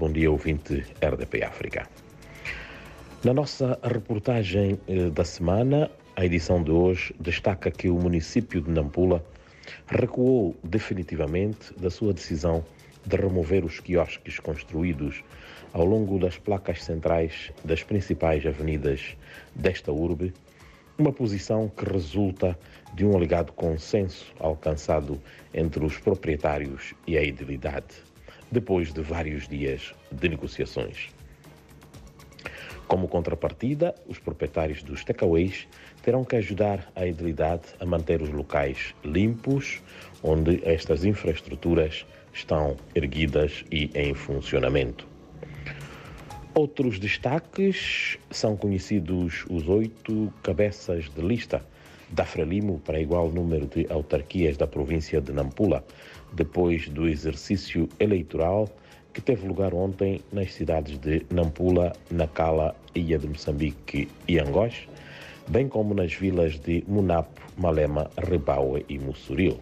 Bom dia, ouvinte RDP África. Na nossa reportagem eh, da semana, a edição de hoje destaca que o município de Nampula recuou definitivamente da sua decisão de remover os quiosques construídos ao longo das placas centrais das principais avenidas desta urbe, uma posição que resulta de um alegado consenso alcançado entre os proprietários e a idilidade, depois de vários dias de negociações. Como contrapartida, os proprietários dos takeaways terão que ajudar a idilidade a manter os locais limpos, onde estas infraestruturas estão erguidas e em funcionamento. Outros destaques são conhecidos os oito cabeças de lista da Frelimo para igual número de autarquias da província de Nampula, depois do exercício eleitoral que teve lugar ontem nas cidades de Nampula, Nacala, Ilha de Moçambique e Angós, bem como nas vilas de Munapo, Malema, Rebaue e Mussuril.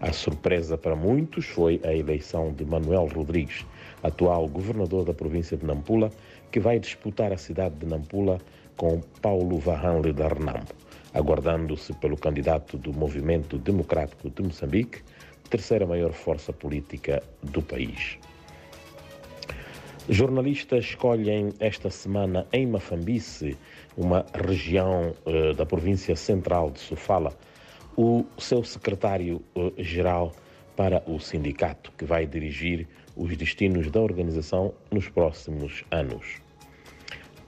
A surpresa para muitos foi a eleição de Manuel Rodrigues, atual governador da província de Nampula, que vai disputar a cidade de Nampula com Paulo Varranle da Renambo, aguardando-se pelo candidato do Movimento Democrático de Moçambique, terceira maior força política do país. Jornalistas escolhem esta semana em Mafambice, uma região uh, da província central de Sofala, o seu secretário-geral para o sindicato, que vai dirigir os destinos da organização nos próximos anos.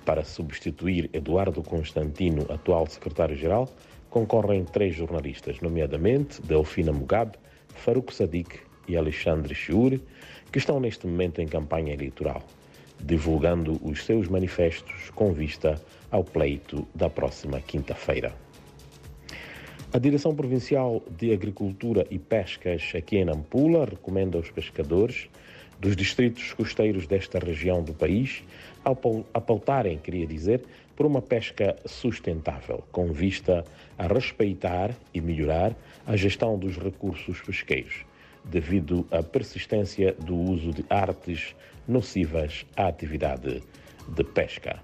Para substituir Eduardo Constantino, atual secretário-geral, concorrem três jornalistas, nomeadamente Delfina Mugabe, Farouk Sadiq e Alexandre Chiuri, que estão neste momento em campanha eleitoral, divulgando os seus manifestos com vista ao pleito da próxima quinta-feira. A Direção Provincial de Agricultura e Pescas aqui em Nampula recomenda aos pescadores dos distritos costeiros desta região do país a pautarem, queria dizer, por uma pesca sustentável, com vista a respeitar e melhorar a gestão dos recursos pesqueiros, devido à persistência do uso de artes nocivas à atividade de pesca.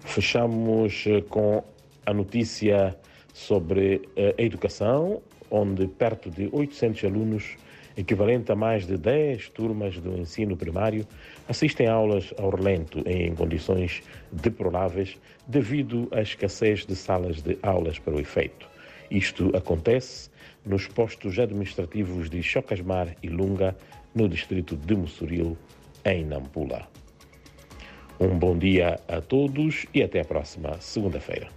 Fechamos com a notícia sobre eh, a educação, onde perto de 800 alunos, equivalente a mais de 10 turmas do ensino primário, assistem aulas ao relento em condições deploráveis devido à escassez de salas de aulas para o efeito. Isto acontece nos postos administrativos de Chocasmar e Lunga, no distrito de Mussuril, em Nampula. Um bom dia a todos e até a próxima segunda-feira.